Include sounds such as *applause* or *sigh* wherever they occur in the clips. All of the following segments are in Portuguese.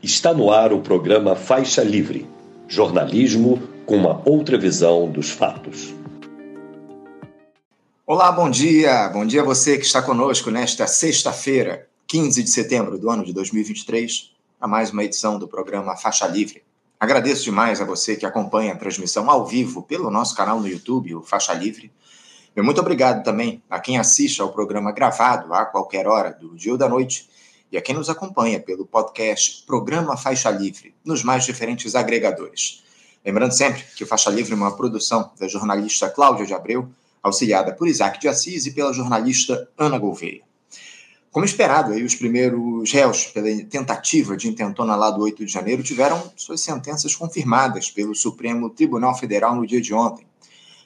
Está no ar o programa Faixa Livre jornalismo com uma outra visão dos fatos. Olá, bom dia. Bom dia a você que está conosco nesta sexta-feira, 15 de setembro do ano de 2023, a mais uma edição do programa Faixa Livre. Agradeço demais a você que acompanha a transmissão ao vivo pelo nosso canal no YouTube, o Faixa Livre. E muito obrigado também a quem assiste ao programa gravado a qualquer hora do dia ou da noite e a quem nos acompanha pelo podcast Programa Faixa Livre, nos mais diferentes agregadores. Lembrando sempre que Faixa Livre é uma produção da jornalista Cláudia de Abreu, auxiliada por Isaac de Assis e pela jornalista Ana Gouveia. Como esperado, aí, os primeiros réus pela tentativa de intentona lá do 8 de janeiro tiveram suas sentenças confirmadas pelo Supremo Tribunal Federal no dia de ontem.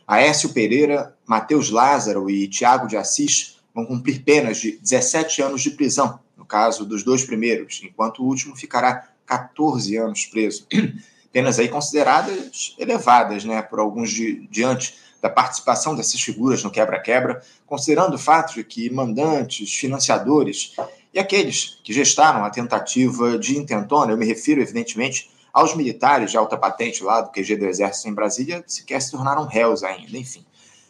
Aécio Pereira, Matheus Lázaro e Tiago de Assis vão cumprir penas de 17 anos de prisão no caso dos dois primeiros, enquanto o último ficará 14 anos preso. *clears throat* Penas aí consideradas elevadas, né, por alguns de, diante da participação dessas figuras no quebra-quebra, considerando o fato de que mandantes, financiadores e aqueles que gestaram a tentativa de intentona, eu me refiro evidentemente aos militares de alta patente lá do QG do Exército em Brasília, sequer se tornaram réus ainda, enfim.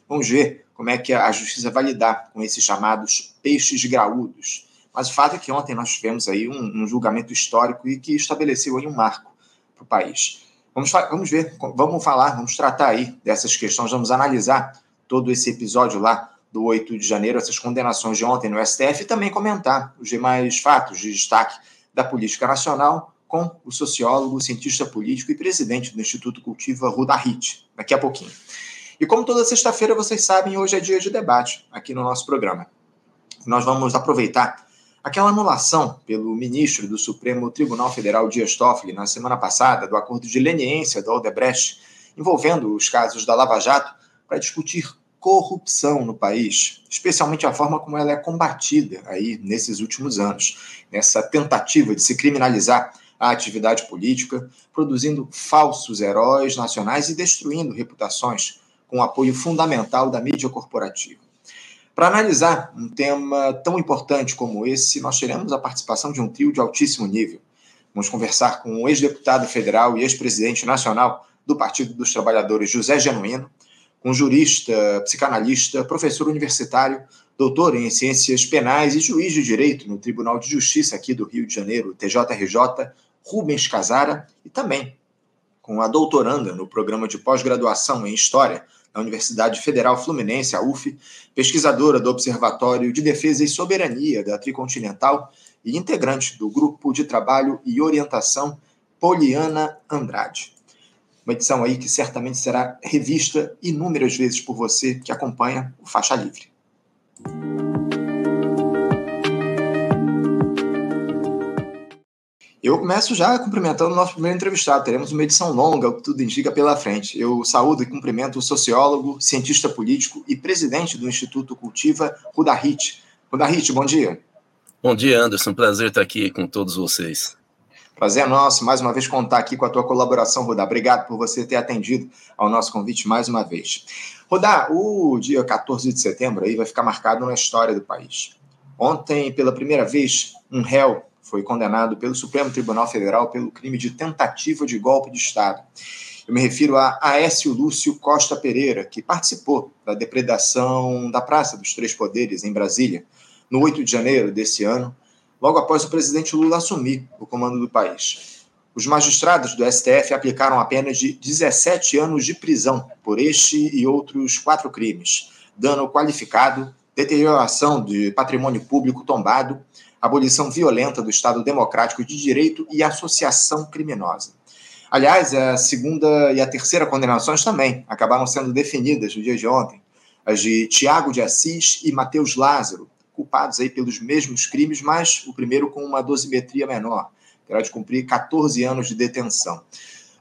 Vamos ver como é que a justiça vai lidar com esses chamados peixes graúdos, mas o fato é que ontem nós tivemos aí um, um julgamento histórico e que estabeleceu aí um marco para o país. Vamos, vamos ver, vamos falar, vamos tratar aí dessas questões, vamos analisar todo esse episódio lá do 8 de janeiro, essas condenações de ontem no STF e também comentar os demais fatos de destaque da política nacional com o sociólogo, cientista político e presidente do Instituto Cultiva Ruda Hit, daqui a pouquinho. E como toda sexta-feira vocês sabem, hoje é dia de debate aqui no nosso programa. Nós vamos aproveitar Aquela anulação pelo ministro do Supremo Tribunal Federal Dias Toffoli na semana passada do acordo de leniência do Aldebrecht envolvendo os casos da Lava Jato para discutir corrupção no país, especialmente a forma como ela é combatida aí nesses últimos anos, nessa tentativa de se criminalizar a atividade política, produzindo falsos heróis nacionais e destruindo reputações com o apoio fundamental da mídia corporativa. Para analisar um tema tão importante como esse, nós teremos a participação de um trio de altíssimo nível. Vamos conversar com o ex-deputado federal e ex-presidente nacional do Partido dos Trabalhadores, José Genuíno, com jurista, psicanalista, professor universitário, doutor em ciências penais e juiz de direito no Tribunal de Justiça aqui do Rio de Janeiro, TJRJ, Rubens Casara, e também com a doutoranda no programa de pós-graduação em História da Universidade Federal Fluminense, a UF, pesquisadora do Observatório de Defesa e Soberania da Tricontinental e integrante do Grupo de Trabalho e Orientação Poliana Andrade. Uma edição aí que certamente será revista inúmeras vezes por você que acompanha o Faixa Livre. Eu começo já cumprimentando o nosso primeiro entrevistado. Teremos uma edição longa, o que tudo indica pela frente. Eu saúdo e cumprimento o sociólogo, cientista político e presidente do Instituto Cultiva, Rudahit. Rudahit, bom dia. Bom dia, Anderson. Prazer estar aqui com todos vocês. Prazer é nosso, mais uma vez, contar aqui com a tua colaboração, Rudá. Obrigado por você ter atendido ao nosso convite mais uma vez. Rudá, o dia 14 de setembro aí vai ficar marcado na história do país. Ontem, pela primeira vez, um réu foi condenado pelo Supremo Tribunal Federal pelo crime de tentativa de golpe de Estado. Eu me refiro a Aécio Lúcio Costa Pereira, que participou da depredação da Praça dos Três Poderes, em Brasília, no 8 de janeiro desse ano, logo após o presidente Lula assumir o comando do país. Os magistrados do STF aplicaram a pena de 17 anos de prisão por este e outros quatro crimes: dano qualificado, deterioração de patrimônio público tombado, abolição violenta do Estado Democrático de Direito e associação criminosa. Aliás, a segunda e a terceira condenações também acabaram sendo definidas no dia de ontem, as de Tiago de Assis e Mateus Lázaro, culpados aí pelos mesmos crimes, mas o primeiro com uma dosimetria menor, terá de cumprir 14 anos de detenção.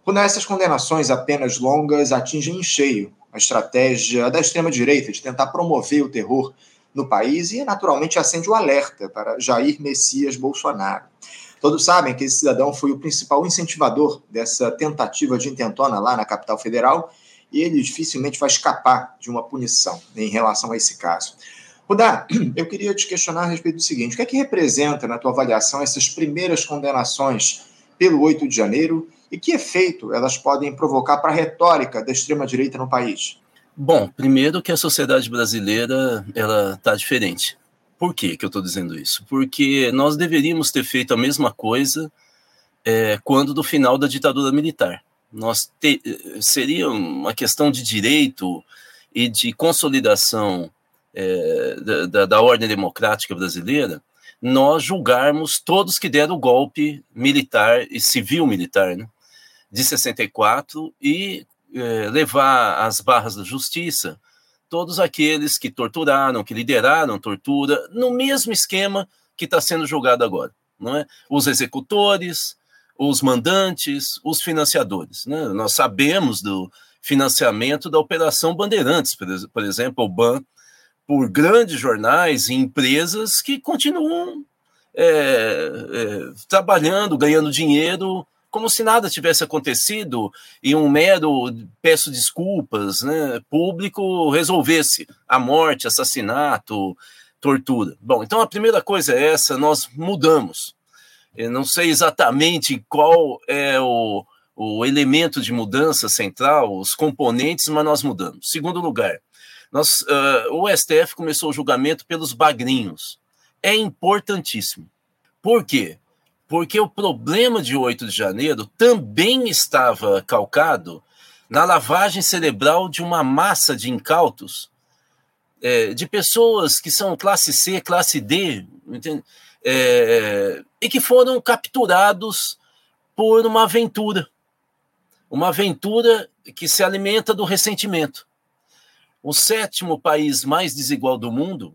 Quando essas condenações apenas longas atingem em cheio a estratégia da extrema-direita de tentar promover o terror no país e, naturalmente, acende o alerta para Jair Messias Bolsonaro. Todos sabem que esse cidadão foi o principal incentivador dessa tentativa de intentona lá na capital federal e ele dificilmente vai escapar de uma punição em relação a esse caso. Rudá, *clears throat* eu queria te questionar a respeito do seguinte: o que é que representa, na tua avaliação, essas primeiras condenações pelo 8 de janeiro e que efeito elas podem provocar para a retórica da extrema-direita no país? Bom, primeiro que a sociedade brasileira ela está diferente. Por que, que eu estou dizendo isso? Porque nós deveríamos ter feito a mesma coisa é, quando do final da ditadura militar. Nós te, seria uma questão de direito e de consolidação é, da, da, ordem democrática brasileira, nós julgarmos todos que deram o golpe militar e civil militar né, de 64 e é, levar às barras da justiça todos aqueles que torturaram, que lideraram tortura, no mesmo esquema que está sendo julgado agora. Não é? Os executores, os mandantes, os financiadores. Né? Nós sabemos do financiamento da Operação Bandeirantes, por exemplo, o BAN, por grandes jornais e empresas que continuam é, é, trabalhando, ganhando dinheiro, como se nada tivesse acontecido e um mero, peço desculpas, né, público resolvesse a morte, assassinato, tortura. Bom, então a primeira coisa é essa, nós mudamos. Eu não sei exatamente qual é o, o elemento de mudança central, os componentes, mas nós mudamos. Segundo lugar, nós, uh, o STF começou o julgamento pelos bagrinhos. É importantíssimo. Por quê? Porque o problema de 8 de janeiro também estava calcado na lavagem cerebral de uma massa de incautos, é, de pessoas que são classe C, classe D, é, e que foram capturados por uma aventura. Uma aventura que se alimenta do ressentimento o sétimo país mais desigual do mundo,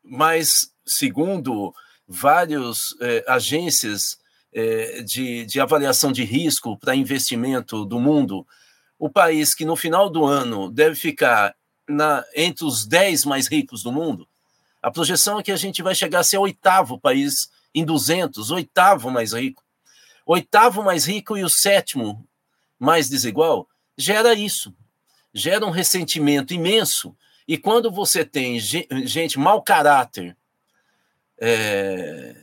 mas, segundo várias eh, agências eh, de, de avaliação de risco para investimento do mundo, o país que no final do ano deve ficar na, entre os dez mais ricos do mundo, a projeção é que a gente vai chegar a ser o oitavo país em 200, oitavo mais rico. Oitavo mais rico e o sétimo mais desigual gera isso gera um ressentimento imenso. E quando você tem gente mau caráter, é,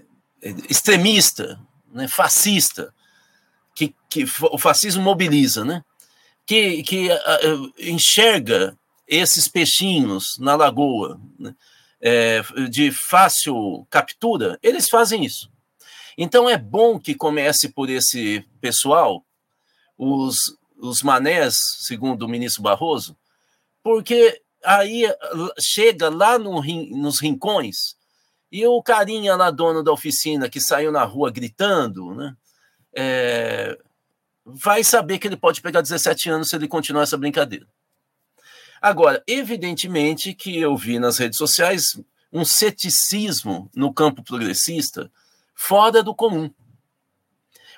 extremista, né, fascista, que, que o fascismo mobiliza, né? Que, que uh, enxerga esses peixinhos na lagoa né, é, de fácil captura, eles fazem isso. Então é bom que comece por esse pessoal, os os manés, segundo o ministro Barroso, porque aí chega lá no, nos rincões e o carinha lá, dono da oficina, que saiu na rua gritando, né, é, vai saber que ele pode pegar 17 anos se ele continuar essa brincadeira. Agora, evidentemente que eu vi nas redes sociais um ceticismo no campo progressista fora do comum.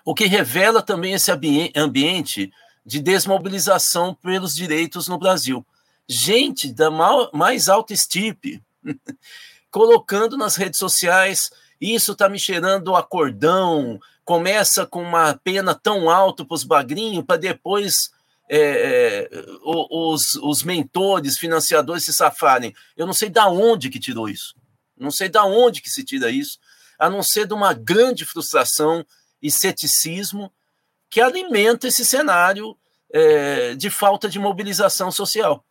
O que revela também esse ambiente de desmobilização pelos direitos no Brasil. Gente da mais alta estirpe, *laughs* colocando nas redes sociais, isso está me cheirando a cordão, começa com uma pena tão alta para os bagrinhos, para depois é, é, os, os mentores, financiadores se safarem. Eu não sei da onde que tirou isso. Não sei da onde que se tira isso, a não ser de uma grande frustração e ceticismo que alimenta esse cenário é, de falta de mobilização social.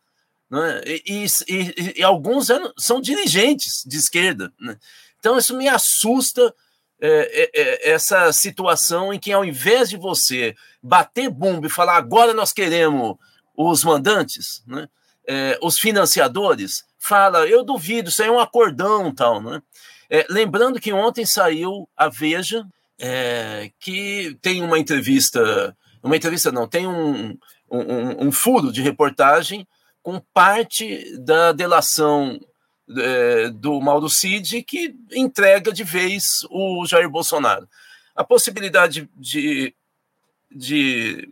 Né? E, e, e, alguns são dirigentes de esquerda. Né? Então, isso me assusta, é, é, é, essa situação em que, ao invés de você bater bumbo e falar agora nós queremos os mandantes, né? É, os financiadores, fala, eu duvido, isso aí é um acordão tal. Né? É, lembrando que ontem saiu a Veja, é, que tem uma entrevista, uma entrevista não, tem um, um, um furo de reportagem com parte da delação é, do Mauro Cid que entrega de vez o Jair Bolsonaro. A possibilidade de, de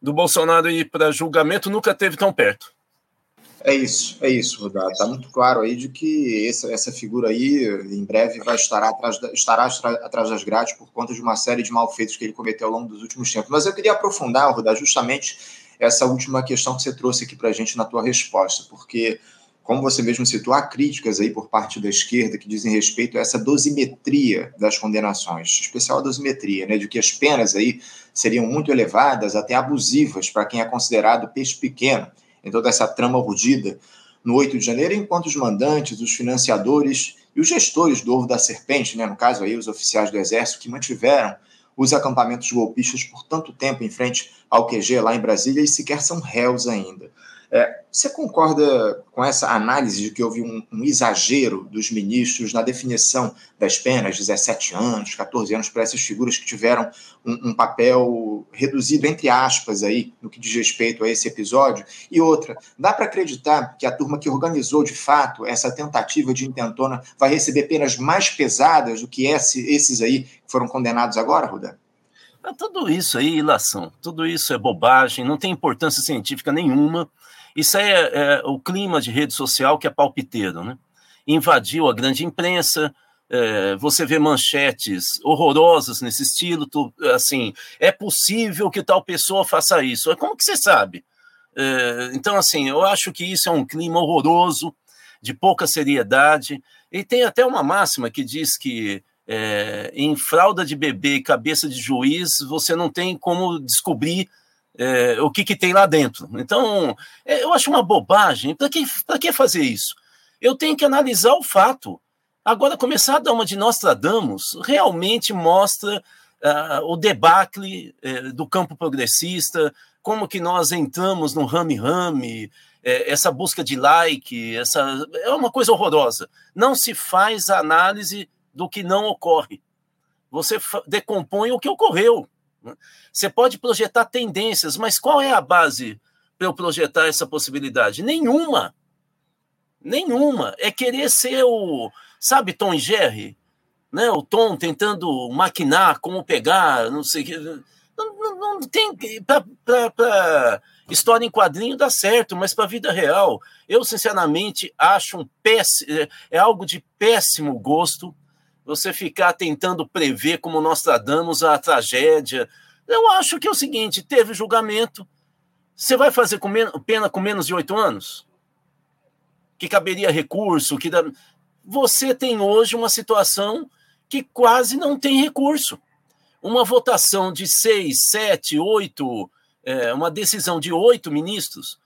do Bolsonaro ir para julgamento nunca teve tão perto. É isso, é isso, Rudá. Está muito claro aí de que essa, essa figura aí, em breve, vai estar atrás, da, estará atrás das grades por conta de uma série de malfeitos que ele cometeu ao longo dos últimos tempos. Mas eu queria aprofundar, Rudá, justamente essa última questão que você trouxe aqui para a gente na tua resposta, porque como você mesmo citou, há críticas aí por parte da esquerda que dizem respeito a essa dosimetria das condenações, especial a dosimetria, né, de que as penas aí seriam muito elevadas, até abusivas para quem é considerado peixe pequeno. Em toda essa trama urdida no 8 de janeiro, enquanto os mandantes, os financiadores e os gestores do Ovo da Serpente, né, no caso aí os oficiais do Exército, que mantiveram os acampamentos golpistas por tanto tempo em frente ao QG lá em Brasília e sequer são réus ainda. É, você concorda com essa análise de que houve um, um, exagero dos ministros na definição das penas, 17 anos, 14 anos, para essas figuras que tiveram um, um, papel reduzido, entre aspas, aí, no que diz respeito a esse episódio? E outra, dá para acreditar que a turma que organizou de fato essa tentativa de intentona vai receber penas mais pesadas do que esse, esses aí que foram condenados agora, Ruda? Tudo isso aí, ilação, tudo isso é bobagem, não tem importância científica nenhuma. Isso é, é, o clima de rede social que é palpiteiro, né? Invadiu a grande imprensa, é, você vê manchetes horrorosas nesse estilo, tu, assim, é possível que tal pessoa faça isso. Como que você sabe? É, então, assim, eu acho que isso é um clima horroroso, de pouca seriedade, e tem até uma máxima que diz que é, em fralda de bebê e cabeça de juiz, você não tem como descobrir é, o que, que tem lá dentro. Então, é, eu acho uma bobagem. Para que, que fazer isso? Eu tenho que analisar o fato. Agora, começar a dar uma de Nostradamus realmente mostra uh, o debacle uh, do campo progressista, como que nós entramos no rame-rame, uh, essa busca de like, essa é uma coisa horrorosa. Não se faz análise do que não ocorre. Você decompõe o que ocorreu. Né? Você pode projetar tendências, mas qual é a base para eu projetar essa possibilidade? Nenhuma. Nenhuma. É querer ser o. Sabe, Tom e Jerry? Né? O Tom tentando maquinar como pegar, não sei o que. Não, não, não tem. Para história em quadrinho dá certo, mas para a vida real, eu sinceramente acho um péssimo. É, é algo de péssimo gosto você ficar tentando prever como nós tradamos a tragédia. Eu acho que é o seguinte: teve julgamento. Você vai fazer com pena com menos de oito anos? Que caberia recurso? Que dá... Você tem hoje uma situação que quase não tem recurso. Uma votação de seis, sete, oito, é, uma decisão de oito ministros,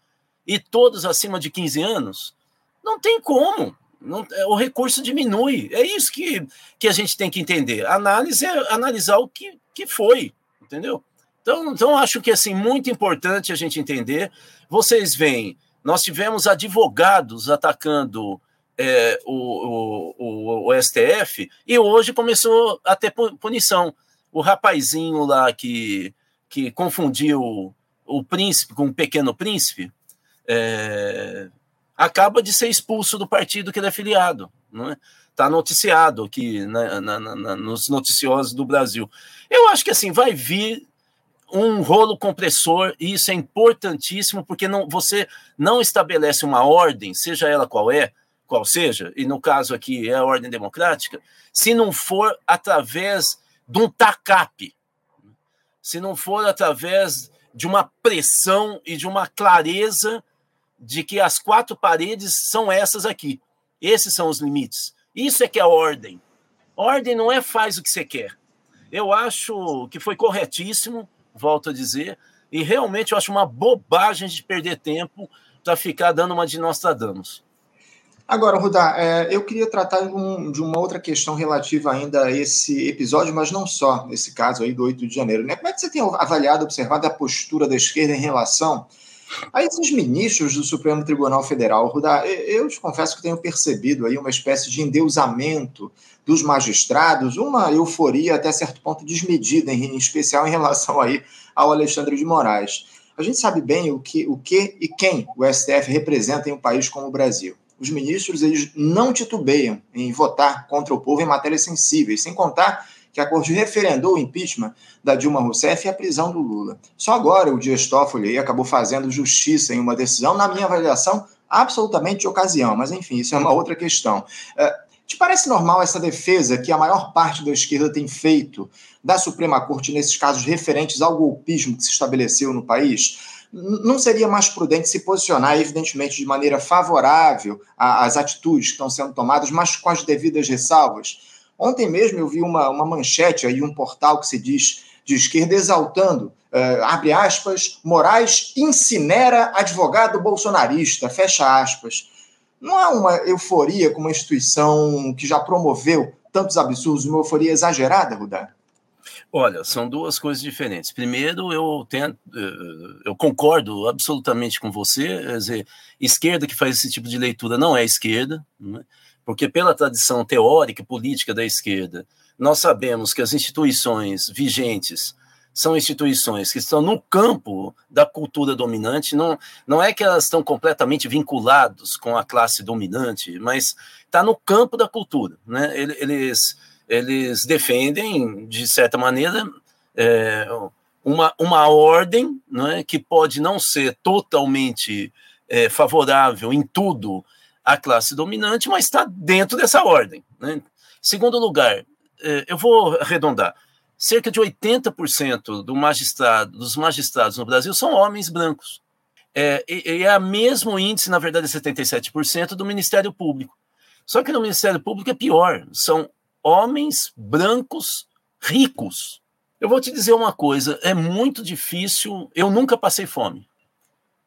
e todos acima de 15 anos, não tem como. Não, é, o recurso diminui. É isso que, que a gente tem que entender. análise é analisar o que, que foi, entendeu? Então, então, acho que assim, muito importante a gente entender. Vocês veem, nós tivemos advogados atacando é, o, o, o, STF e hoje começou a ter punição. O rapazinho lá que, que confundiu o príncipe com o pequeno príncipe, é, acaba de ser expulso do partido que ele é filiado. Não é? Está noticiado aqui na, na, na, nos noticiosos do Brasil. Eu acho que assim vai vir um rolo compressor e isso é importantíssimo porque não, você não estabelece uma ordem, seja ela qual é, qual seja, e no caso aqui é a ordem democrática, se não for através de um tacape, se não for através de uma pressão e de uma clareza de que as quatro paredes são essas aqui. Esses são os limites. Isso é que é ordem. Ordem não é faz o que você quer. Eu acho que foi corretíssimo, volto a dizer, e realmente eu acho uma bobagem de perder tempo para ficar dando uma de Nostradamus. Agora, Rudá, é, eu queria tratar de uma outra questão relativa ainda a esse episódio, mas não só, esse caso aí do 8 de janeiro. Né? Como é que você tem avaliado, observado a postura da esquerda em relação a esses ministros do Supremo Tribunal Federal, Rudá, eu te confesso que tenho percebido aí uma espécie de endeusamento dos magistrados, uma euforia até certo ponto desmedida, em especial em relação aí ao Alexandre de Moraes. A gente sabe bem o que, o que e quem o STF representa em um país como o Brasil. Os ministros eles não titubeiam em votar contra o povo em matérias sensíveis, sem contar que a Corte referendou o impeachment da Dilma Rousseff e a prisão do Lula. Só agora o Dias Toffoli acabou fazendo justiça em uma decisão, na minha avaliação, absolutamente de ocasião, mas enfim, isso é uma outra questão. Uh, te parece normal essa defesa que a maior parte da esquerda tem feito da Suprema Corte nesses casos referentes ao golpismo que se estabeleceu no país? não seria mais prudente se posicionar, evidentemente, de maneira favorável às atitudes que estão sendo tomadas, mas com as devidas ressalvas? Ontem mesmo eu vi uma, uma manchete aí, um portal que se diz de esquerda exaltando, uh, abre aspas, Moraes incinera advogado bolsonarista, fecha aspas. Não há uma euforia com uma instituição que já promoveu tantos absurdos, uma euforia exagerada, Rudá? Olha, são duas coisas diferentes. Primeiro, eu, eh, eu concordo absolutamente com você, quer dizer, esquerda que faz esse tipo de leitura não é esquerda, né? porque pela tradição teórica e política da esquerda, nós sabemos que as instituições vigentes são instituições que estão no campo da cultura dominante, não, não é que elas estão completamente vinculadas com a classe dominante, mas está no campo da cultura. Né? Eles, eles defendem, de certa maneira, é, uma, uma ordem né, que pode não ser totalmente é, favorável em tudo à classe dominante, mas está dentro dessa ordem. Né? Segundo lugar, é, eu vou arredondar. Cerca de 80% do magistrado, dos magistrados no Brasil são homens brancos. É, e, é o mesmo índice, na verdade, 77% do Ministério Público. Só que no Ministério Público é pior. São homens brancos ricos. Eu vou te dizer uma coisa: é muito difícil. Eu nunca passei fome.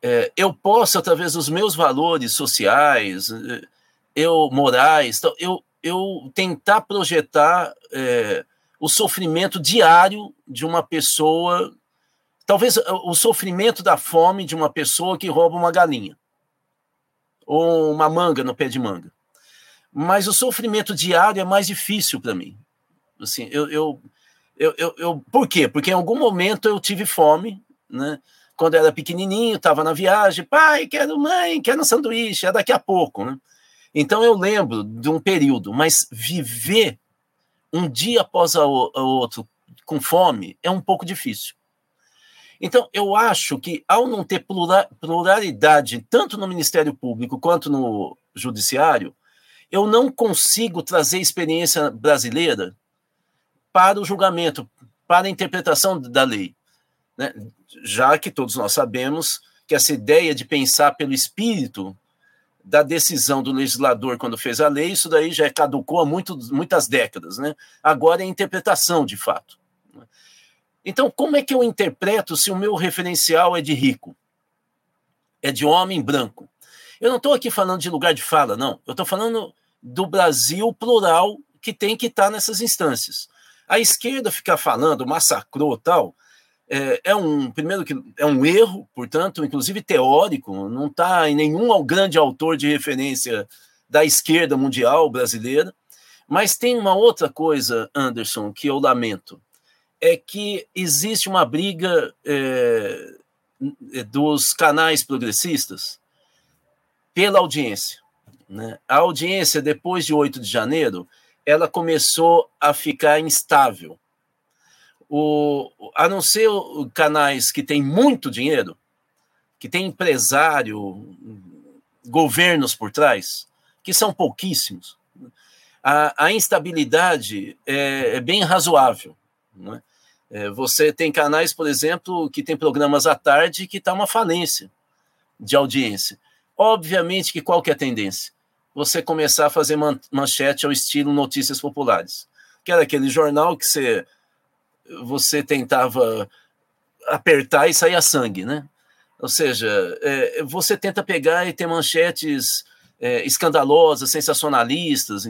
É, eu posso, através dos meus valores sociais, é, eu morais, eu, eu tentar projetar é, o sofrimento diário de uma pessoa, talvez o sofrimento da fome de uma pessoa que rouba uma galinha ou uma manga no pé de manga. Mas o sofrimento diário é mais difícil para mim. Assim, eu, eu, eu, eu, eu, por quê? Porque em algum momento eu tive fome, né? Quando eu era pequenininho, estava na viagem, pai, quero mãe, quero um sanduíche, é daqui a pouco, né? Então eu lembro de um período, mas viver um dia após o outro com fome é um pouco difícil. Então, eu acho que ao não ter pluralidade, tanto no Ministério Público quanto no Judiciário, eu não consigo trazer experiência brasileira para o julgamento, para a interpretação da lei. Né? Já que todos nós sabemos que essa ideia de pensar pelo espírito da decisão do legislador quando fez a lei, isso daí já caducou há muito, muitas décadas. Né? Agora é interpretação, de fato. Então, como é que eu interpreto se o meu referencial é de rico? É de homem branco? Eu não estou aqui falando de lugar de fala, não. Eu estou falando do Brasil plural que tem que estar tá nessas instâncias. A esquerda ficar falando, massacrou tal, é, é, um primeiro que é um erro, portanto, inclusive teórico, não está em nenhum grande autor de referência da esquerda mundial brasileira. Mas tem uma outra coisa, Anderson, que eu lamento, é que existe uma briga é, dos canais progressistas pela audiência. Né? A audiência, depois de 8 de janeiro, ela começou a ficar instável o, a não ser canais que têm muito dinheiro, que tem empresário, governos por trás, que são pouquíssimos, a, a instabilidade é, é, bem razoável. Né? É, você tem canais, por exemplo, que tem programas à tarde que está uma falência de audiência. Obviamente que qual que é a tendência? Você começar a fazer manchete ao estilo Notícias Populares, que era aquele jornal que você você tentava apertar e saía sangue, né? Ou seja, é, você tenta pegar e ter manchetes é, escandalosas, sensacionalistas,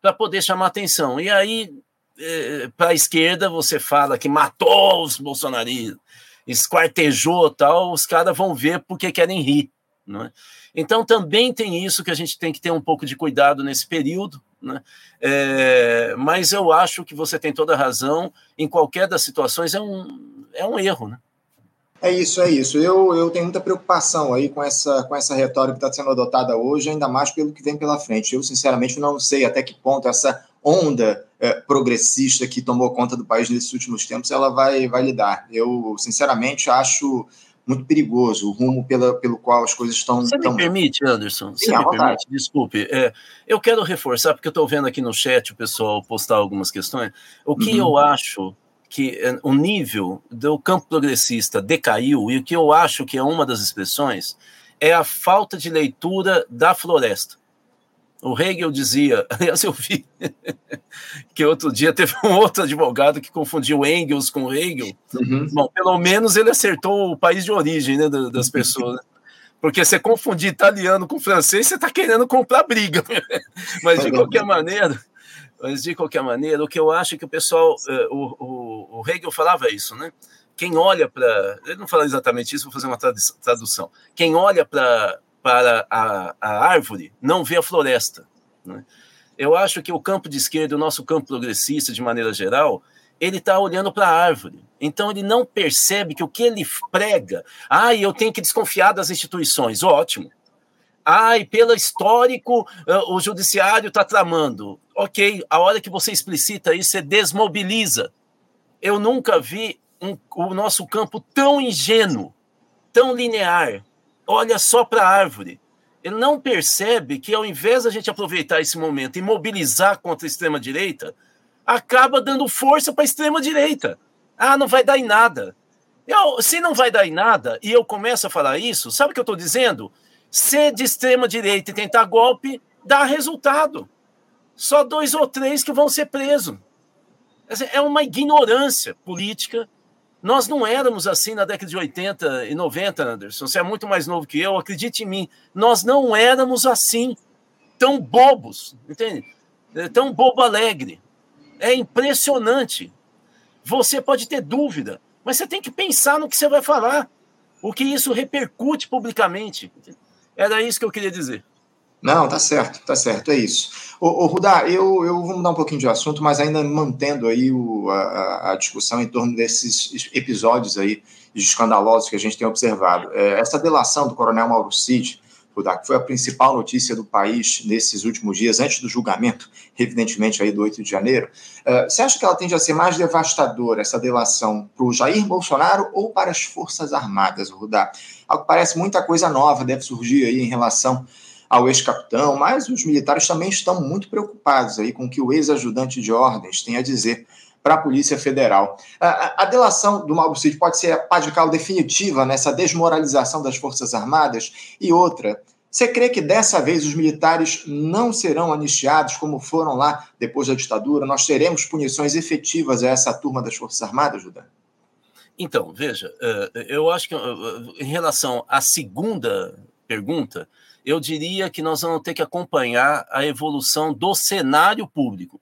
para poder chamar atenção. E aí, é, para a esquerda, você fala que matou os bolsonaristas, esquartejou tal, os caras vão ver porque querem rir. Não é? Então, também tem isso que a gente tem que ter um pouco de cuidado nesse período, né? É, mas eu acho que você tem toda a razão, em qualquer das situações é um, é um erro. Né? É isso, é isso. Eu, eu tenho muita preocupação aí com essa, com essa retórica que está sendo adotada hoje, ainda mais pelo que vem pela frente. Eu, sinceramente, não sei até que ponto essa onda é, progressista que tomou conta do país nesses últimos tempos ela vai, vai lidar. Eu, sinceramente, acho muito perigoso, o rumo pela, pelo qual as coisas estão. Você tão... me permite, Anderson? Sim, Você me permite? Desculpe. É, eu quero reforçar, porque eu estou vendo aqui no chat o pessoal postar algumas questões. O que uhum. eu acho que eh, o nível do campo progressista decaiu, e o que eu acho que é uma das expressões é a falta de leitura da floresta. O Hegel dizia, *laughs* aliás, eu vi *laughs* que outro dia teve um outro advogado que confundiu Engels com Hegel. Uhum. Bom, pelo menos ele acertou o país de origem né, das pessoas. Porque você confundir italiano com francês, você está querendo comprar briga. *laughs* Mas de qualquer maneira, mas de qualquer maneira, o que eu acho é que o pessoal, eh, o, o, o Hegel falava isso, né? Quem olha para, ele não fala exatamente isso, vou fazer uma tradução. Quem olha para para a, a árvore, não vê a floresta. Né? Eu acho que o campo de esquerda, o nosso campo progressista, de maneira geral, ele está olhando para a árvore. Então ele não percebe que o que ele prega, ah, eu tenho que desconfiar das instituições, ótimo. Ai, pelo histórico, ah, o judiciário está tramando. Ok, a hora que você explicita isso, você desmobiliza. Eu nunca vi um, o nosso campo tão ingênuo, tão linear, olha só para a árvore. Ele não percebe que, ao invés da gente aproveitar esse momento e mobilizar contra a extrema-direita, acaba dando força para a extrema-direita. Ah, não vai dar em nada. Eu, se não vai dar em nada, e eu começo a falar isso, sabe o que eu estou dizendo? Ser de extrema-direita e tentar golpe dá resultado. Só dois ou três que vão ser presos. É uma ignorância política nós não éramos assim na década de 80 e 90, Anderson. Você é muito mais novo que eu, acredite em mim. Nós não éramos assim, tão bobos, entende? É, tão bobo alegre. É impressionante. Você pode ter dúvida, mas você tem que pensar no que você vai falar, o que isso repercute publicamente. Era isso que eu queria dizer. Não, tá certo, tá certo, é isso. Ô, ô Rudá, eu, eu vou mudar um pouquinho de assunto, mas ainda mantendo aí o, a, a, discussão em torno desses episódios aí escandalosos que a gente tem observado. É, essa delação do coronel Mauro Cid, Rudá, que foi a principal notícia do país nesses últimos dias, antes do julgamento, evidentemente aí do 8 de janeiro, é, você acha que ela tende a ser mais devastadora, essa delação, para o Jair Bolsonaro ou para as Forças Armadas, Rudá? Algo que parece muita coisa nova deve surgir aí em relação ao ex-capitão, mas os militares também estão muito preocupados aí com o que o ex-ajudante de ordens tem a dizer para a Polícia Federal. A, a, delação do Cid pode ser a pá de cal definitiva nessa desmoralização das Forças Armadas? E outra, você crê que dessa vez os militares não serão anistiados como foram lá depois da ditadura? Nós teremos punições efetivas a essa turma das Forças Armadas, Judá? Então, veja, eh, eu acho que eh, em relação à segunda pergunta, eu diria que nós vamos ter que acompanhar a evolução do cenário público.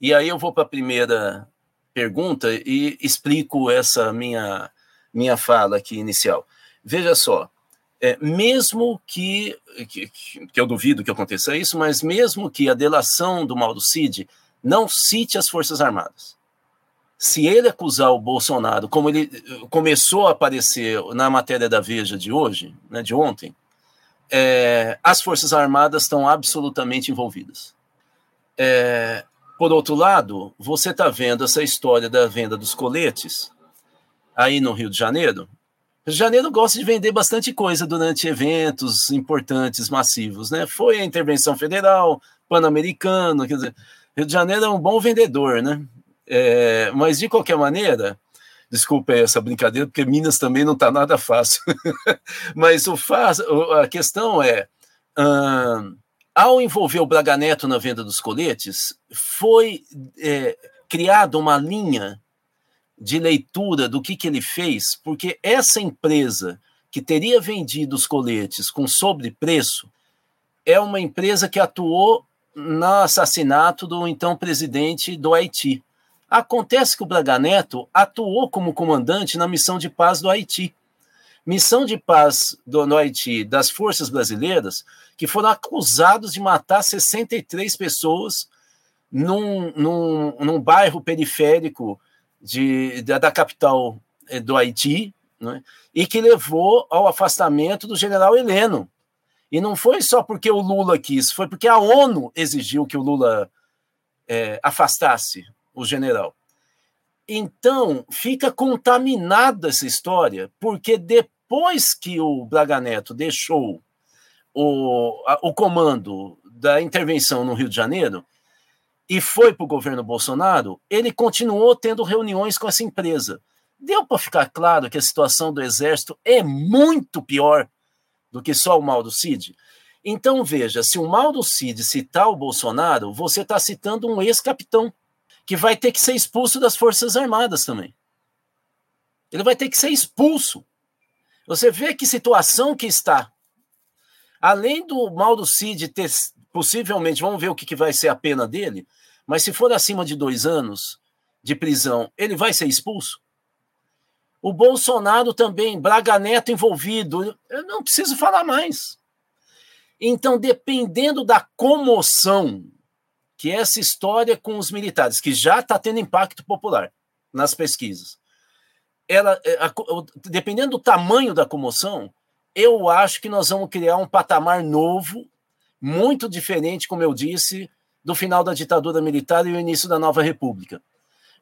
E aí eu vou para a primeira pergunta e explico essa minha, minha fala aqui inicial. Veja só, é, mesmo que, que, que eu duvido que aconteça isso, mas mesmo que a delação do Mauro Cid não cite as Forças Armadas, se ele acusar o Bolsonaro, como ele começou a aparecer na matéria da Veja de hoje, né, de ontem, é, as Forças Armadas estão absolutamente envolvidas. É, por outro lado, você está vendo essa história da venda dos coletes aí no Rio de Janeiro. Rio de Janeiro gosta de vender bastante coisa durante eventos importantes, massivos, né? Foi a intervenção federal, pan-americano, quer dizer, Rio de Janeiro é um bom vendedor, né? É, mas de qualquer maneira, Desculpa essa brincadeira, porque Minas também não está nada fácil. *laughs* Mas o faz, a questão é. Hum, ao envolver o Braga Neto na venda dos coletes, foi é, criada uma linha de leitura do que, que ele fez, porque essa empresa que teria vendido os coletes com sobrepreço é uma empresa que atuou no assassinato do então presidente do Haiti. Acontece que o Braga Neto atuou como comandante na missão de paz do Haiti. Missão de paz do, no Haiti das forças brasileiras que foram acusados de matar 63 pessoas num, num, num bairro periférico de, da, da capital eh, do Haiti, né, e que levou ao afastamento do general Heleno. E não foi só porque o Lula quis, foi porque a ONU exigiu que o Lula é, afastasse o general. Então, fica contaminada essa história, porque depois que o Braga Neto deixou o, a, o comando da intervenção no Rio de Janeiro, e foi para o governo Bolsonaro, ele continuou tendo reuniões com essa empresa. Deu para ficar claro que a situação do Exército é muito pior do que só o mal do Cid? Então, veja, se o mal do Cid citar o Bolsonaro, você está citando um ex-capitão que vai ter que ser expulso das Forças Armadas também. Ele vai ter que ser expulso. Você vê que situação que está. Além do mal do Cid ter, possivelmente, vamos ver o que, que vai ser a pena dele, mas se for acima de dois anos de prisão, ele vai ser expulso? O Bolsonaro também, Braga Neto envolvido, eu não preciso falar mais. Então, dependendo da comoção que essa história com os militares, que já está tendo impacto popular nas pesquisas, ela, é, dependendo do tamanho da comoção, eu acho que nós vamos criar um patamar novo, muito diferente, como eu disse, do final da ditadura militar e o início da nova república.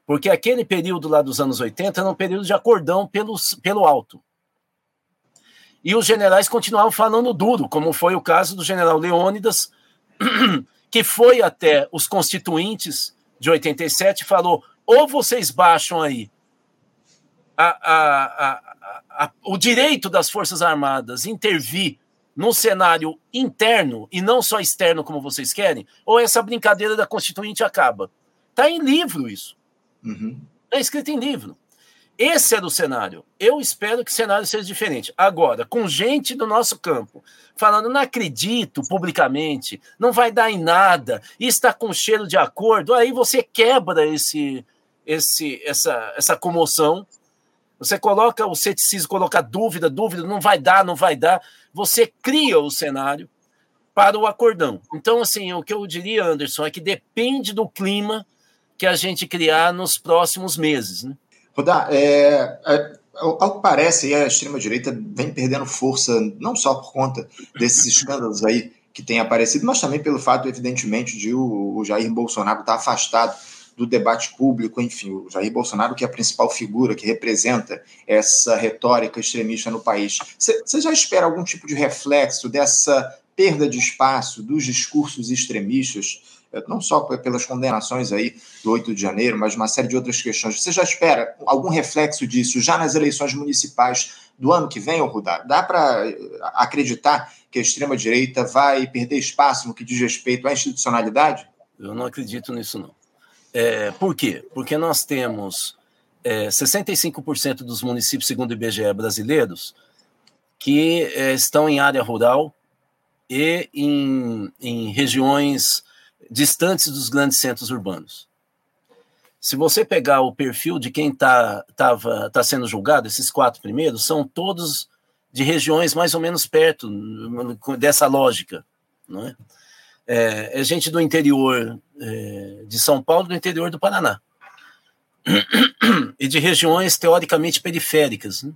Porque aquele período lá dos anos 80 era um período de acordão pelo, pelo alto. E os generais continuavam falando duro, como foi o caso do general Leônidas, *clears throat* que foi até os constituintes de 87 e falou: ou vocês baixam aí a, a, a, o direito das Forças Armadas intervir no cenário interno e não só externo como vocês querem, ou essa brincadeira da Constituinte acaba. Está em livro isso. Está uhum. É escrito em livro. Esse era o cenário. Eu espero que o cenário seja diferente. Agora, com gente do nosso campo falando, não acredito publicamente, não vai dar em nada, está com cheiro de acordo, aí você quebra esse, esse, essa, essa comoção. Você coloca o ceticismo, coloca dúvida, dúvida, não vai dar, não vai dar. Você cria o cenário para o acordão. Então, assim, o que eu diria, Anderson, é que depende do clima que a gente criar nos próximos meses, né? Rodar, é, é, ao que parece, a extrema-direita vem perdendo força, não só por conta desses escândalos aí que têm aparecido, mas também pelo fato, evidentemente, de o, o Jair Bolsonaro estar afastado do debate público, enfim, o Jair Bolsonaro, que é a principal figura que representa essa retórica extremista no país. Você já espera algum tipo de reflexo dessa perda de espaço dos discursos extremistas não só pelas condenações aí do 8 de janeiro, mas uma série de outras questões. Você já espera algum reflexo disso já nas eleições municipais do ano que vem, Rudá? Dá para acreditar que a extrema-direita vai perder espaço no que diz respeito à institucionalidade? Eu não acredito nisso, não. É, por quê? Porque nós temos é, 65% dos municípios, segundo o IBGE, brasileiros, que é, estão em área rural e em, em regiões distantes dos grandes centros urbanos. Se você pegar o perfil de quem está tá sendo julgado, esses quatro primeiros, são todos de regiões mais ou menos perto dessa lógica. Não é? É, é gente do interior é, de São Paulo, do interior do Paraná. E de regiões teoricamente periféricas. Né?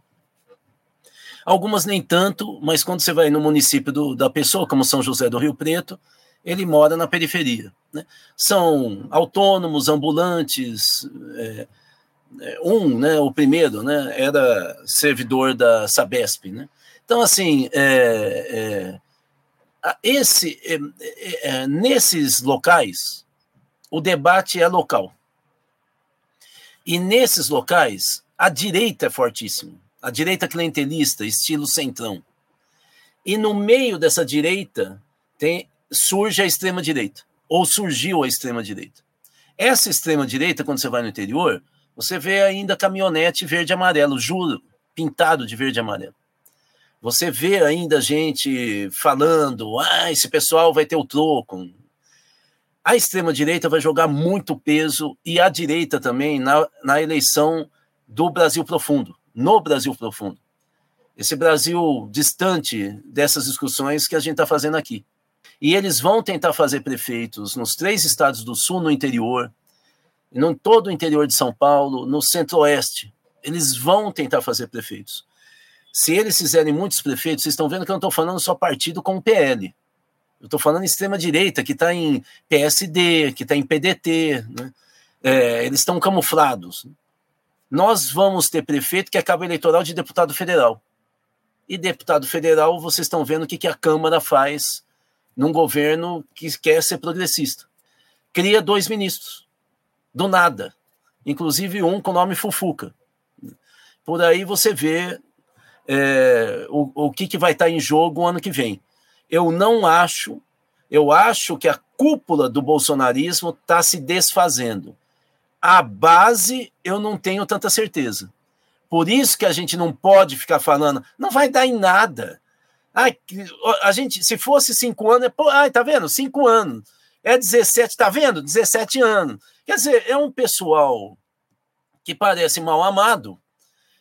Algumas nem tanto, mas quando você vai no município do, da pessoa, como São José do Rio Preto, ele mora na periferia. Né? São autônomos, ambulantes. É, é, um, né, o primeiro, né, era servidor da Sabesp. Né? Então, assim, é, é esse, é, é, nesses locais, o debate é local. E nesses locais, a direita é fortíssima. A direita clientelista, estilo centrão. E no meio dessa direita tem surge a extrema-direita, ou surgiu a extrema-direita. Essa extrema-direita, quando você vai no interior, você vê ainda caminhonete verde e amarelo, juro, pintado de verde e amarelo. Você vê ainda gente falando, ah, esse pessoal vai ter o troco. A extrema-direita vai jogar muito peso, e a direita também, na, na eleição do Brasil profundo, no Brasil profundo. Esse Brasil distante dessas discussões que a gente está fazendo aqui. E eles vão tentar fazer prefeitos nos três estados do sul, no interior, em todo o interior de São Paulo, no centro-oeste. Eles vão tentar fazer prefeitos. Se eles fizerem muitos prefeitos, vocês estão vendo que eu não estou falando só partido com o PL. Eu estou falando extrema-direita, que está em PSD, que está em PDT. Né? É, eles estão camuflados. Nós vamos ter prefeito que cabo eleitoral de deputado federal. E deputado federal, vocês estão vendo o que, que a Câmara faz num governo que quer ser progressista. cria dois ministros, do nada, inclusive um com nome Fufuca. Por aí você vê é, o, o que, que vai estar em jogo o ano que vem. Eu não acho, eu acho que a cúpula do bolsonarismo está se desfazendo. A base eu não tenho tanta certeza. Por isso que a gente não pode ficar falando, não vai dar em nada. Ai, a gente, se fosse cinco anos, é, pô, ai, tá vendo? Cinco anos. É 17, tá vendo? 17 anos. Quer dizer, é um pessoal que parece mal amado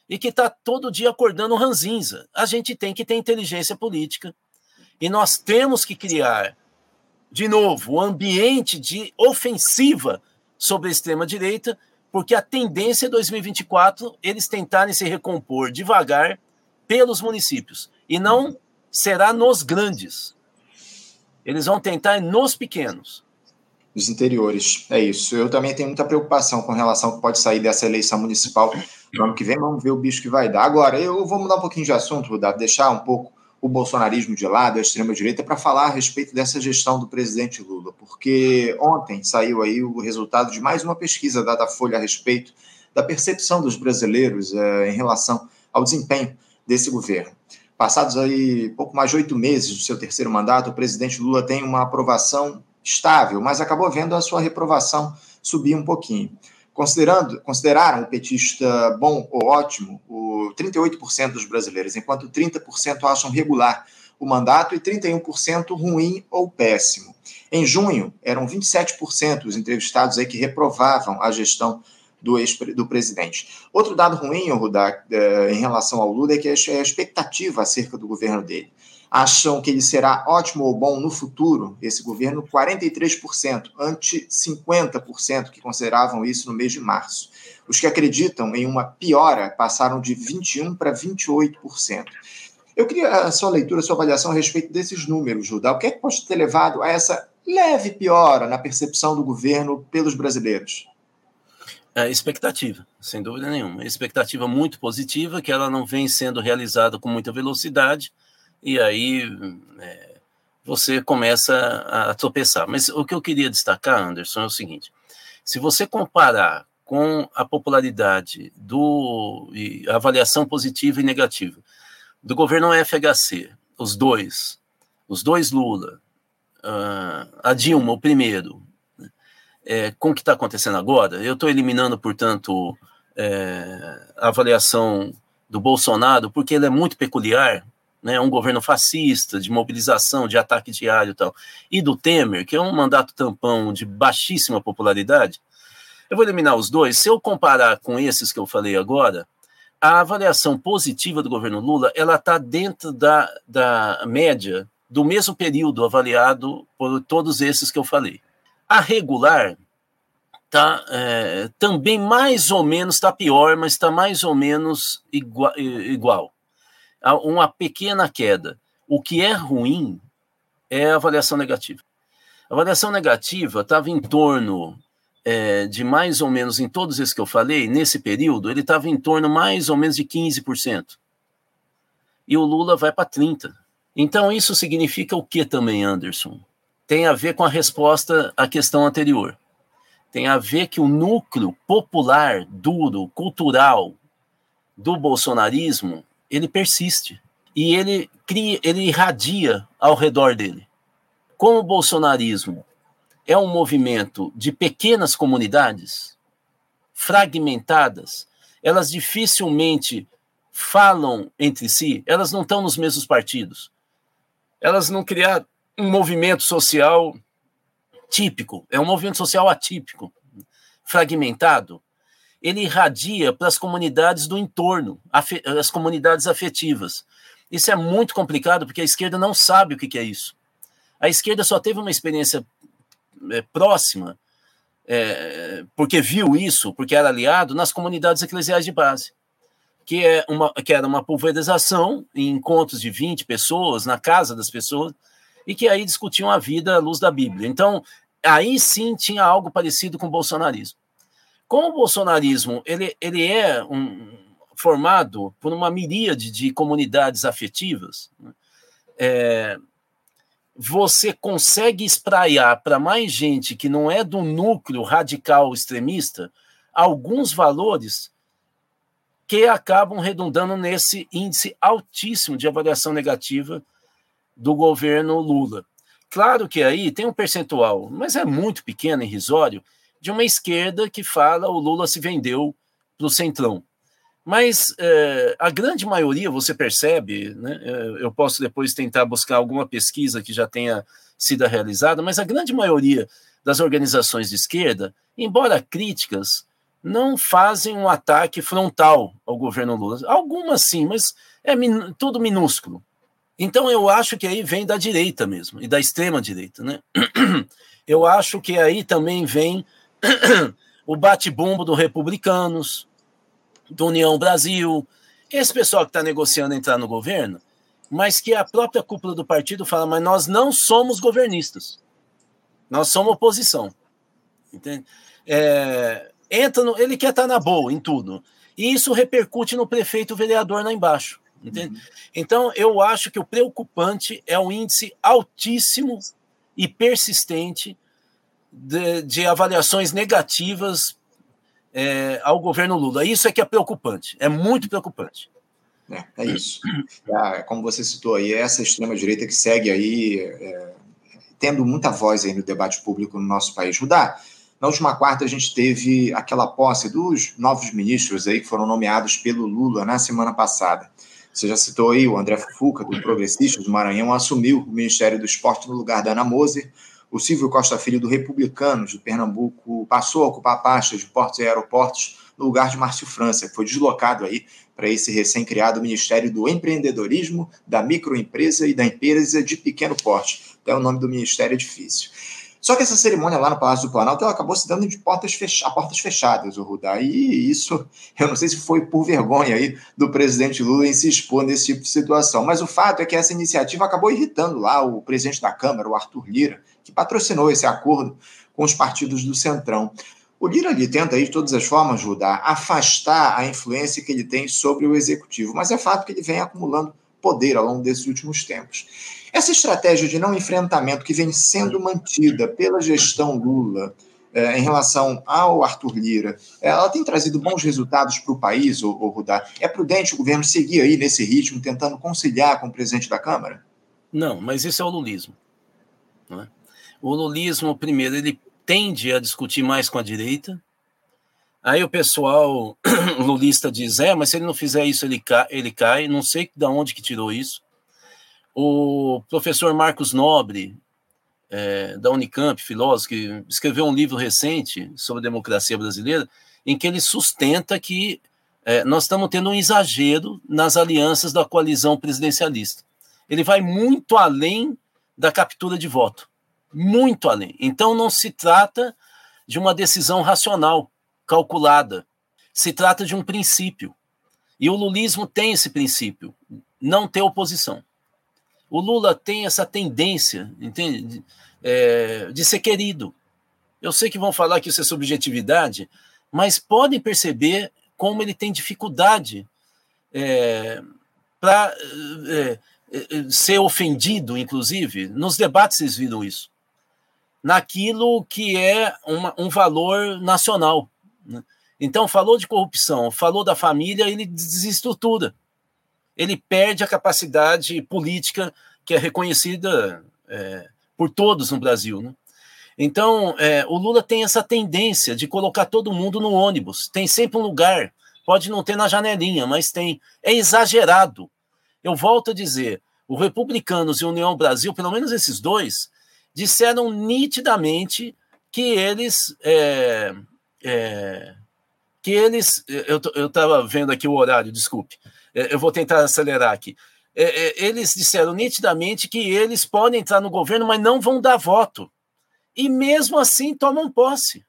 e que está todo dia acordando ranzinza. A gente tem que ter inteligência política e nós temos que criar, de novo, um ambiente de ofensiva sobre a extrema-direita, porque a tendência é 2024 eles tentarem se recompor devagar pelos municípios e não será nos grandes. Eles vão tentar nos pequenos. Nos interiores, é isso. Eu também tenho muita preocupação com relação ao que pode sair dessa eleição municipal no ano que vem. Vamos ver o bicho que vai dar. Agora, eu vou mudar um pouquinho de assunto, Rudado, deixar um pouco o bolsonarismo de lado, a extrema-direita, para falar a respeito dessa gestão do presidente Lula. Porque ontem saiu aí o resultado de mais uma pesquisa à Folha a respeito da percepção dos brasileiros é, em relação ao desempenho desse governo. Passados aí pouco mais de oito meses do seu terceiro mandato, o presidente Lula tem uma aprovação estável, mas acabou vendo a sua reprovação subir um pouquinho. Considerando, consideraram o petista bom ou ótimo o 38% dos brasileiros, enquanto 30% acham regular o mandato e 31% ruim ou péssimo. Em junho, eram 27% os entrevistados aí que reprovavam a gestão do, ex, do presidente. Outro dado ruim, Rudá, é, em relação ao Lula é que é a expectativa acerca do governo dele. Acham que ele será ótimo ou bom no futuro, esse governo, 43%, ante 50% que consideravam isso no mês de março. Os que acreditam em uma piora passaram de 21% para 28%. Eu queria a sua leitura, a sua avaliação a respeito desses números, Judá. O que é que pode ter levado a essa leve piora na percepção do governo pelos brasileiros? É, expectativa, sem dúvida nenhuma. Expectativa muito positiva, que ela não vem sendo realizada com muita velocidade, e aí é, você começa a, tropeçar. Mas o que eu queria destacar, Anderson, é o seguinte: se você comparar com a popularidade do e avaliação positiva e negativa do governo FHC, os dois, os dois Lula, uh, a Dilma, o primeiro, é, com o que está acontecendo agora, eu estou eliminando, portanto, é, a avaliação do Bolsonaro, porque ele é muito peculiar, né, um governo fascista, de mobilização, de ataque diário e tal, e do Temer, que é um mandato tampão de baixíssima popularidade, eu vou eliminar os dois. Se eu comparar com esses que eu falei agora, a avaliação positiva do governo Lula, ela está dentro da, da média do mesmo período avaliado por todos esses que eu falei. A regular tá é, também mais ou menos está pior, mas está mais ou menos igual. Há uma pequena queda. O que é ruim é a avaliação negativa. A avaliação negativa estava em torno é, de mais ou menos, em todos esses que eu falei, nesse período, ele estava em torno mais ou menos de 15%. E o Lula vai para 30%. Então, isso significa o que também, Anderson? Tem a ver com a resposta à questão anterior. Tem a ver que o núcleo popular, duro, cultural do bolsonarismo, ele persiste e ele cria, ele irradia ao redor dele. Como o bolsonarismo é um movimento de pequenas comunidades fragmentadas, elas dificilmente falam entre si, elas não estão nos mesmos partidos. Elas não criaram um movimento social típico, é um movimento social atípico, fragmentado. Ele irradia para as comunidades do entorno, as comunidades afetivas. Isso é muito complicado porque a esquerda não sabe o que é isso. A esquerda só teve uma experiência é, próxima, é, porque viu isso, porque era aliado nas comunidades eclesiais de base, que, é uma, que era uma pulverização em encontros de 20 pessoas, na casa das pessoas, e que aí discutiam a vida à luz da Bíblia. Então, aí sim tinha algo parecido com o bolsonarismo. Como o bolsonarismo ele, ele é um, formado por uma miríade de comunidades afetivas, né, é, você consegue espraiar para mais gente que não é do núcleo radical extremista alguns valores que acabam redundando nesse índice altíssimo de avaliação negativa do governo Lula. Claro que aí tem um percentual, mas é muito pequeno, irrisório, de uma esquerda que fala o Lula se vendeu para o centrão. Mas é, a grande maioria, você percebe, né, é, eu posso depois tentar buscar alguma pesquisa que já tenha sido realizada, mas a grande maioria das organizações de esquerda, embora críticas, não fazem um ataque frontal ao governo Lula. Algumas sim, mas é min tudo minúsculo. Então eu acho que aí vem da direita mesmo, e da extrema direita. Né? *clears throat* Eu acho que aí também vem *clears throat* o bate-bombo do Republicanos, do União Brasil, esse pessoal que está negociando entrar no governo, mas que a própria cúpula do partido fala, mas nós não somos governistas, nós somos oposição. Entende? É, entra no, ele quer estar tá na boa em tudo. E isso repercute no prefeito vereador lá embaixo. Entende? Uhum. Então, eu acho que o preocupante é o índice altíssimo e persistente de, de avaliações negativas é, ao governo Lula. Isso é que é preocupante, é muito preocupante. É, é isso. É, *clears throat* como você citou aí, é essa extrema-direita que segue aí é, tendo muita voz aí no debate público no nosso país. Mudar. Na última quarta, a gente teve aquela posse dos novos ministros aí que foram nomeados pelo Lula na semana passada. Você já citou aí o André Fufuca, do Progressistas do Maranhão, assumiu o Ministério do Esporte no lugar da Ana Moser. O Silvio Costa Filho, do Republicanos de Pernambuco, passou a ocupar a pasta de portos e aeroportos no lugar de Márcio França, que foi deslocado aí para esse recém-criado Ministério do Empreendedorismo, da Microempresa e da Empresa de Pequeno Porte. Até o nome do ministério é difícil. Só que essa cerimônia lá no Palácio do Planalto ela acabou se dando de portas, a portas fechadas, o Rudá. E isso, *laughs* eu não sei se foi por vergonha aí do presidente Lula em se expor nesse tipo de situação. Mas o fato é que essa iniciativa acabou irritando lá o presidente da Câmara, o Arthur Lira, que patrocinou esse acordo com os partidos do Centrão. O Lira ali tenta, aí, de todas as formas, Rudá, afastar a influência que ele tem sobre o executivo. Mas é fato que ele vem acumulando poder ao longo desses últimos tempos. Essa estratégia de não enfrentamento que vem sendo mantida pela gestão Lula é, em relação ao Arthur Lira, ela tem trazido bons resultados para o país, Rudá? É prudente o governo seguir aí nesse ritmo, tentando conciliar com o presidente da Câmara? Não, mas isso é o lulismo. É? O lulismo, primeiro, ele tende a discutir mais com a direita, Aí o pessoal *clears throat* lulista diz: é, mas se ele não fizer isso, ele cai, ele cai. Não sei de onde que tirou isso. O professor Marcos Nobre, é, da Unicamp, filósofo, que escreveu um livro recente sobre a democracia brasileira, em que ele sustenta que é, nós estamos tendo um exagero nas alianças da coalizão presidencialista. Ele vai muito além da captura de voto. Muito além. Então não se trata de uma decisão racional calculada. Se trata de um princípio. E o lulismo tem esse princípio, não ter oposição. O Lula tem essa tendência, entende? É, de ser querido. Eu sei que vão falar que isso é subjetividade, mas podem perceber como ele tem dificuldade é, para é, é, ser ofendido, inclusive. Nos debates vocês viram isso. Naquilo que é uma, um valor nacional. Né? Então, falou de corrupção, falou da família, ele desestrutura. Ele perde a capacidade política que é reconhecida é, por todos no Brasil. Né? Então, é, o Lula tem essa tendência de colocar todo mundo no ônibus. Tem sempre um lugar. Pode não ter na janelinha, mas tem. É exagerado. Eu volto a dizer: o Republicanos e União Brasil, pelo menos esses dois, disseram nitidamente que eles é, é, que eles. Eu estava vendo aqui o horário, desculpe. É, eu vou tentar acelerar aqui. É, é, eles disseram nitidamente que eles podem entrar no governo, mas não vão dar voto. E mesmo assim tomam posse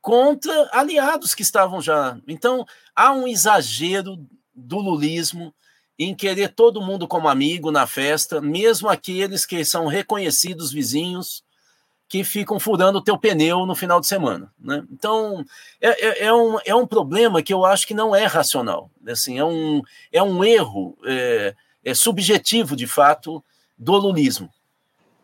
contra aliados que estavam já. Então, há um exagero do lulismo em querer todo mundo como amigo na festa, mesmo aqueles que são reconhecidos vizinhos que ficam furando o teu pneu no final de semana. Né? Então, é, é, é, um, é um problema que eu acho que não é racional. Assim, é, um, é um erro é, é subjetivo, de fato, do lulismo.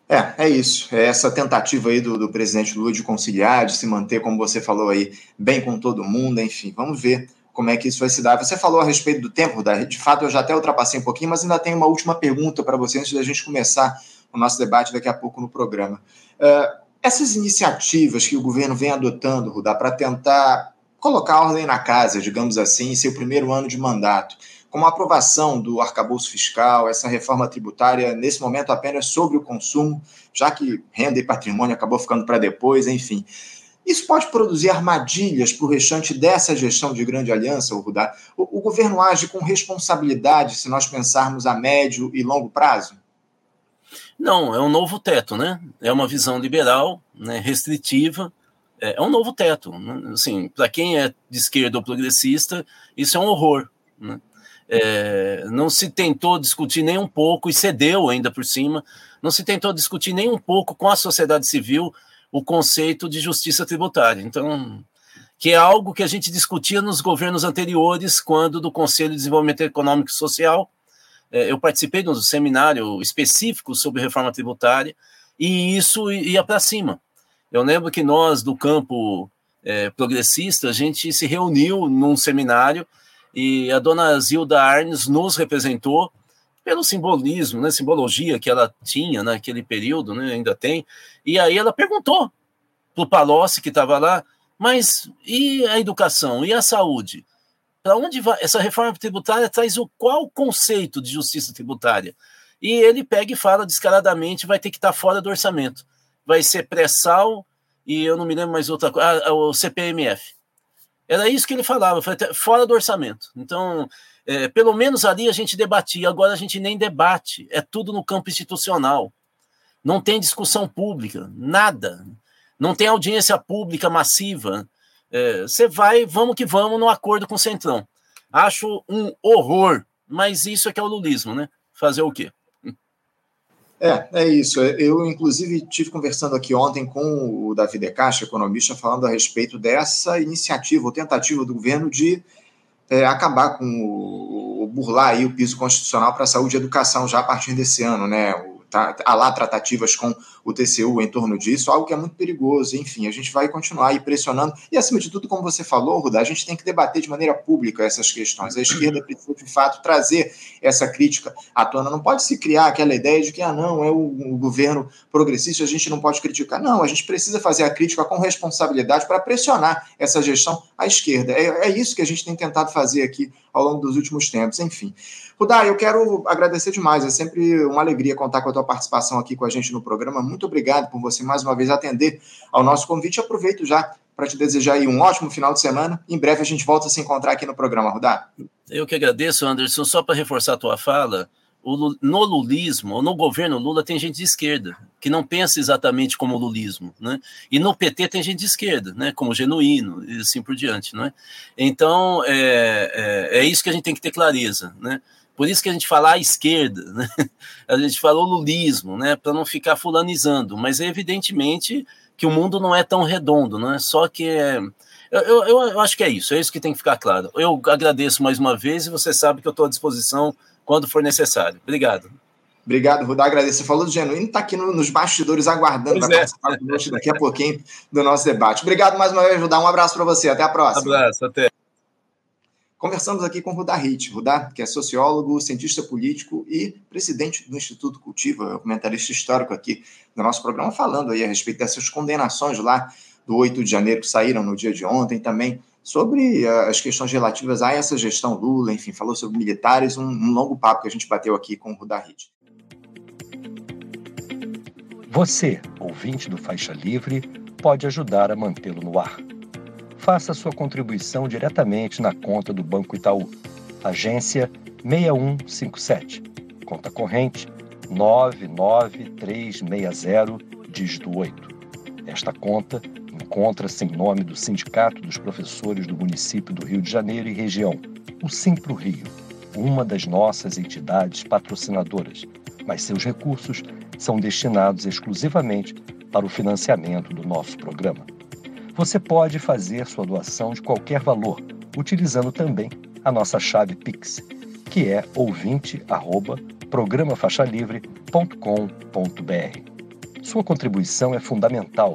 É, é isso. É essa tentativa aí do, do presidente Lula de conciliar, de se manter, como você falou aí, bem com todo mundo, enfim, vamos ver como é que isso vai se dar. Você falou a respeito do tempo, de fato eu já até ultrapassei um pouquinho, mas ainda tenho uma última pergunta para você antes da gente começar o nosso debate daqui a pouco no programa. Uh, essas iniciativas que o governo vem adotando, Rudá, para tentar colocar ordem na casa, digamos assim, em seu primeiro ano de mandato, como a aprovação do arcabouço fiscal, essa reforma tributária, nesse momento apenas sobre o consumo, já que renda e patrimônio acabou ficando para depois, enfim. Isso pode produzir armadilhas para o restante dessa gestão de grande aliança, Rudá? O, o governo age com responsabilidade se nós pensarmos a médio e longo prazo? Não, é um novo teto, né? É uma visão liberal, né, restritiva, é, é um novo teto. Né? Assim, para quem é de esquerda ou progressista, isso é um horror. Né? É, não se tentou discutir nem um pouco, e cedeu ainda por cima, não se tentou discutir nem um pouco com a sociedade civil o conceito de justiça tributária. Então, que é algo que a gente discutia nos governos anteriores, quando do Conselho de Desenvolvimento Econômico e Social, eu participei de um seminário específico sobre reforma tributária, e isso ia para cima. Eu lembro que nós, do campo é, progressista, a gente se reuniu num seminário e a dona Zilda Arnes nos representou pelo simbolismo, né, simbologia que ela tinha naquele período, né, ainda tem. E aí ela perguntou para o Palocci, que estava lá, mas e a educação, e a saúde? Para onde vai? Essa reforma tributária traz o qual conceito de justiça tributária? E ele pega e fala descaradamente, vai ter que estar tá fora do orçamento. Vai ser pré-sal e eu não me lembro mais outra coisa, ah, o CPMF. Era isso que ele falava, fora do orçamento. Então, é, pelo menos ali a gente debatia, agora a gente nem debate, é tudo no campo institucional. Não tem discussão pública, nada. Não tem audiência pública massiva. É, você é, vai, vamos que vamos, no acordo com o Centrão. Acho um horror, mas isso é que é o lulismo, né? Fazer o quê? É, é isso. Eu, inclusive, tive conversando aqui ontem com o Davi De Caixa, economista, falando a respeito dessa iniciativa ou tentativa do governo de é, acabar com o, burlar aí o piso constitucional para saúde e educação já a partir desse ano, né? Tá, há lá tratativas com o TCU em torno disso, algo que é muito perigoso. Enfim, a gente vai continuar aí pressionando. E, acima de tudo, como você falou, Ruda, a gente tem que debater de maneira pública essas questões. A esquerda precisa, de fato, trazer essa crítica à tona. Não pode se criar aquela ideia de que, ah, não, é o, o governo progressista, a gente não pode criticar. Não, a gente precisa fazer a crítica com responsabilidade para pressionar essa gestão à esquerda. É, é isso que a gente tem tentado fazer aqui ao longo dos últimos tempos. Enfim. Rudá, eu quero agradecer demais. É sempre uma alegria contar com a tua participação aqui com a gente no programa. Muito obrigado por você mais uma vez atender ao nosso convite. Aproveito já para te desejar aí um ótimo final de semana. Em breve a gente volta a se encontrar aqui no programa, Rudá. Eu que agradeço, Anderson. Só para reforçar a tua fala, o, no lulismo, ou no governo Lula, tem gente de esquerda, que não pensa exatamente como o lulismo, né? E no PT tem gente de esquerda, né? Como genuíno, e assim por diante, não é? Então, é, é, é isso que a gente tem que ter clareza, né? Por isso que a gente fala à esquerda, né? *laughs* a gente falou lulismo, né? para não ficar fulanizando, mas é evidentemente que o mundo não é tão redondo, né? só que é, eu, eu, eu, acho que é isso, é isso que tem que ficar claro. Eu agradeço mais uma vez e você sabe que eu estou à disposição quando for necessário. Obrigado. Obrigado, Rudá. Agradeço. Você falou do Genuíno, está aqui no, nos bastidores aguardando para é. participar conosco daqui a pouquinho do nosso debate. Obrigado mais uma vez, Rudá. Um abraço para você. Até a próxima. Um abraço, até. Conversamos aqui com Rudá Hit, Rudá, que é sociólogo, cientista político e presidente do Instituto Cultiva, comentarista histórico aqui do nosso programa, falando aí a respeito dessas condenações lá do 8 de janeiro que saíram no dia de ontem, também sobre uh, as questões relativas a essa gestão Lula, enfim, falou sobre militares, um, um longo papo que a gente bateu aqui com o Rudá Hit. Você, ouvinte do Faixa Livre, pode ajudar a mantê-lo no ar faça sua contribuição diretamente na conta do Banco Itaú, agência 6157, conta corrente 99360, dígito 8. Esta conta encontra-se em nome do Sindicato dos Professores do Município do Rio de Janeiro e região, o Simpro Rio, uma das nossas entidades patrocinadoras, mas seus recursos são destinados exclusivamente para o financiamento do nosso programa. Você pode fazer sua doação de qualquer valor, utilizando também a nossa chave Pix, que é ouvinte@programafaixalivre.com.br. Sua contribuição é fundamental